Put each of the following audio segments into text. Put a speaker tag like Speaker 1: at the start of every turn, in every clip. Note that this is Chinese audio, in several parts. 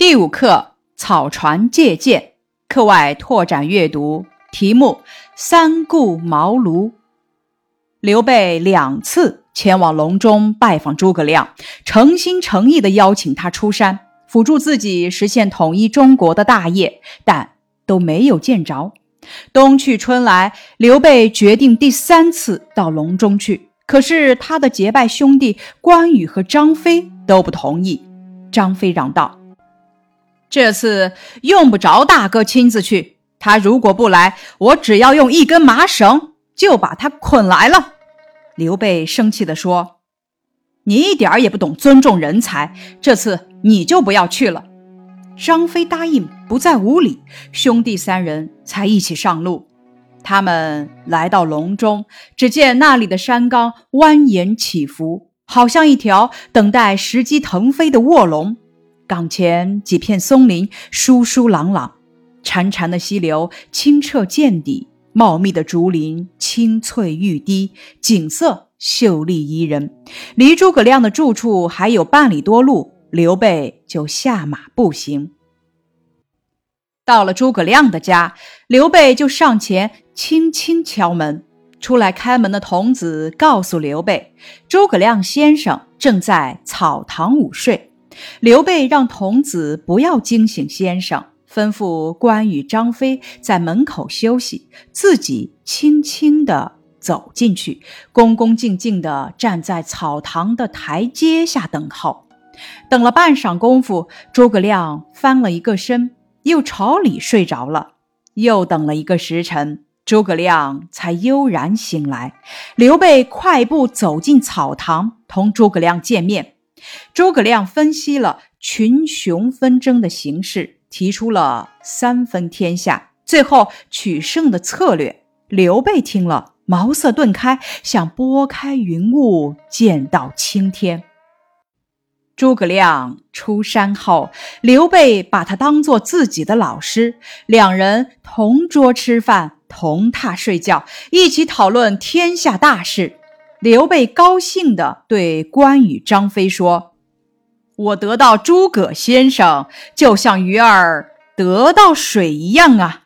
Speaker 1: 第五课草船借箭，课外拓展阅读。题目：三顾茅庐。刘备两次前往隆中拜访诸葛亮，诚心诚意地邀请他出山，辅助自己实现统一中国的大业，但都没有见着。冬去春来，刘备决定第三次到隆中去，可是他的结拜兄弟关羽和张飞都不同意。张飞嚷道。这次用不着大哥亲自去，他如果不来，我只要用一根麻绳就把他捆来了。刘备生气地说：“你一点儿也不懂尊重人才，这次你就不要去了。”张飞答应不再无礼，兄弟三人才一起上路。他们来到隆中，只见那里的山冈蜿蜒起伏，好像一条等待时机腾飞的卧龙。岗前几片松林疏疏朗朗，潺潺的溪流清澈见底，茂密的竹林青翠欲滴，景色秀丽宜人。离诸葛亮的住处还有半里多路，刘备就下马步行。到了诸葛亮的家，刘备就上前轻轻敲门。出来开门的童子告诉刘备，诸葛亮先生正在草堂午睡。刘备让童子不要惊醒先生，吩咐关羽、张飞在门口休息，自己轻轻地走进去，恭恭敬敬地站在草堂的台阶下等候。等了半晌功夫，诸葛亮翻了一个身，又朝里睡着了。又等了一个时辰，诸葛亮才悠然醒来。刘备快步走进草堂，同诸葛亮见面。诸葛亮分析了群雄纷争的形势，提出了三分天下、最后取胜的策略。刘备听了，茅塞顿开，像拨开云雾见到青天。诸葛亮出山后，刘备把他当做自己的老师，两人同桌吃饭，同榻睡觉，一起讨论天下大事。刘备高兴地对关羽、张飞说：“我得到诸葛先生，就像鱼儿得到水一样啊。”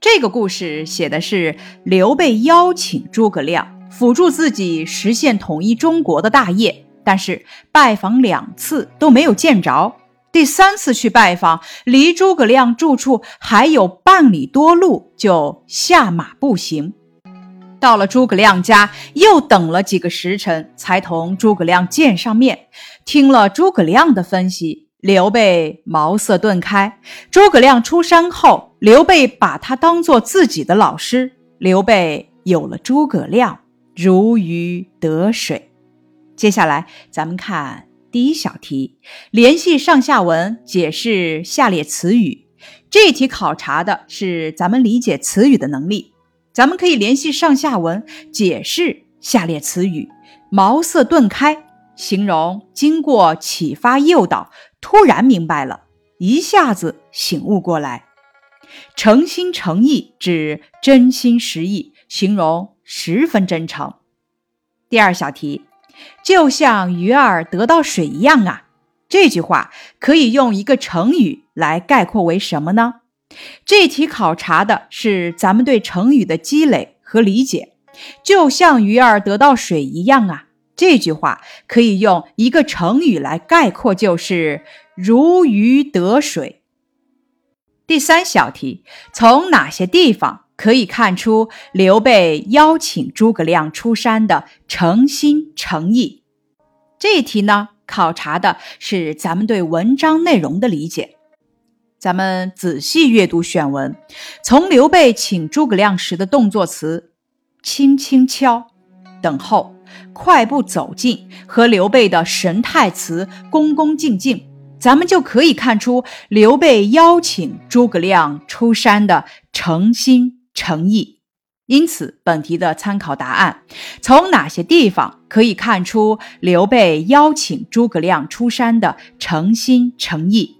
Speaker 1: 这个故事写的是刘备邀请诸葛亮辅助自己实现统一中国的大业，但是拜访两次都没有见着。第三次去拜访，离诸葛亮住处还有半里多路，就下马步行。到了诸葛亮家，又等了几个时辰，才同诸葛亮见上面。听了诸葛亮的分析，刘备茅塞顿开。诸葛亮出山后，刘备把他当做自己的老师。刘备有了诸葛亮，如鱼得水。接下来，咱们看第一小题，联系上下文，解释下列词语。这题考察的是咱们理解词语的能力。咱们可以联系上下文，解释下列词语：茅塞顿开，形容经过启发诱导，突然明白了，一下子醒悟过来；诚心诚意，指真心实意，形容十分真诚。第二小题，就像鱼儿得到水一样啊，这句话可以用一个成语来概括为什么呢？这题考察的是咱们对成语的积累和理解，就像鱼儿得到水一样啊。这句话可以用一个成语来概括，就是如鱼得水。第三小题，从哪些地方可以看出刘备邀请诸葛亮出山的诚心诚意？这题呢，考察的是咱们对文章内容的理解。咱们仔细阅读选文，从刘备请诸葛亮时的动作词“轻轻敲”、“等候”、“快步走近”和刘备的神态词“恭恭敬敬”，咱们就可以看出刘备邀请诸葛亮出山的诚心诚意。因此，本题的参考答案：从哪些地方可以看出刘备邀请诸葛亮出山的诚心诚意？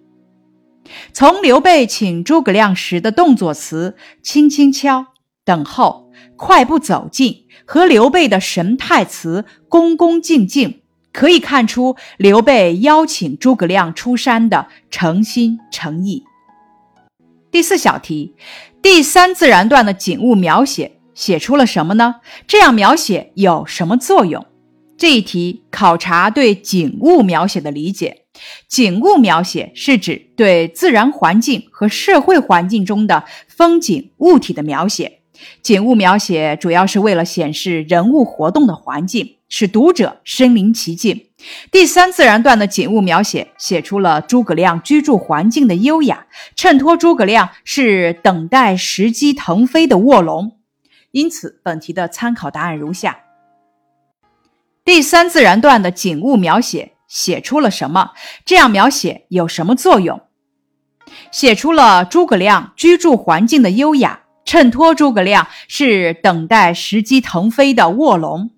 Speaker 1: 从刘备请诸葛亮时的动作词“轻轻敲”、“等候”、“快步走近”和刘备的神态词“恭恭敬敬”，可以看出刘备邀请诸葛亮出山的诚心诚意。第四小题，第三自然段的景物描写写出了什么呢？这样描写有什么作用？这一题考察对景物描写的理解。景物描写是指对自然环境和社会环境中的风景物体的描写。景物描写主要是为了显示人物活动的环境，使读者身临其境。第三自然段的景物描写写出了诸葛亮居住环境的优雅，衬托诸葛亮是等待时机腾飞的卧龙。因此，本题的参考答案如下：第三自然段的景物描写写出了什么？这样描写有什么作用？写出了诸葛亮居住环境的优雅。衬托诸葛亮是等待时机腾飞的卧龙。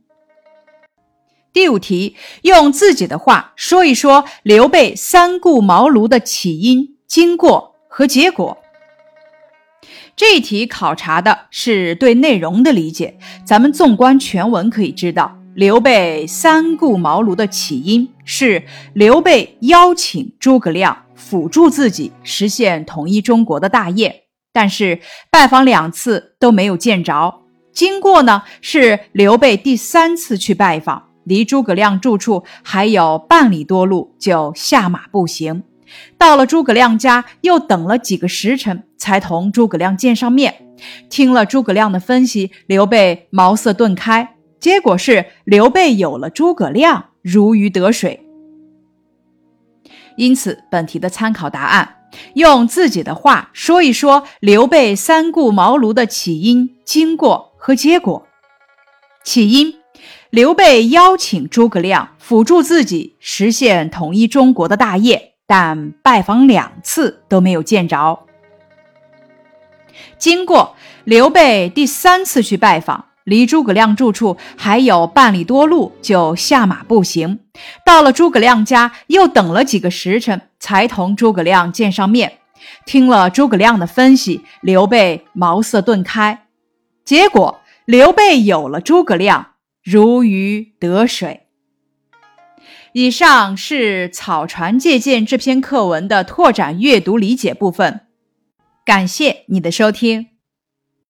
Speaker 1: 第五题，用自己的话说一说刘备三顾茅庐的起因、经过和结果。这一题考察的是对内容的理解。咱们纵观全文可以知道，刘备三顾茅庐的起因是刘备邀请诸葛亮辅助自己实现统一中国的大业。但是拜访两次都没有见着，经过呢是刘备第三次去拜访，离诸葛亮住处还有半里多路，就下马步行。到了诸葛亮家，又等了几个时辰，才同诸葛亮见上面。听了诸葛亮的分析，刘备茅塞顿开，结果是刘备有了诸葛亮，如鱼得水。因此，本题的参考答案。用自己的话说一说刘备三顾茅庐的起因、经过和结果。起因：刘备邀请诸葛亮辅助自己实现统一中国的大业，但拜访两次都没有见着。经过：刘备第三次去拜访，离诸葛亮住处还有半里多路，就下马步行。到了诸葛亮家，又等了几个时辰。才同诸葛亮见上面，听了诸葛亮的分析，刘备茅塞顿开，结果刘备有了诸葛亮，如鱼得水。以上是草船借箭这篇课文的拓展阅读理解部分，感谢你的收听。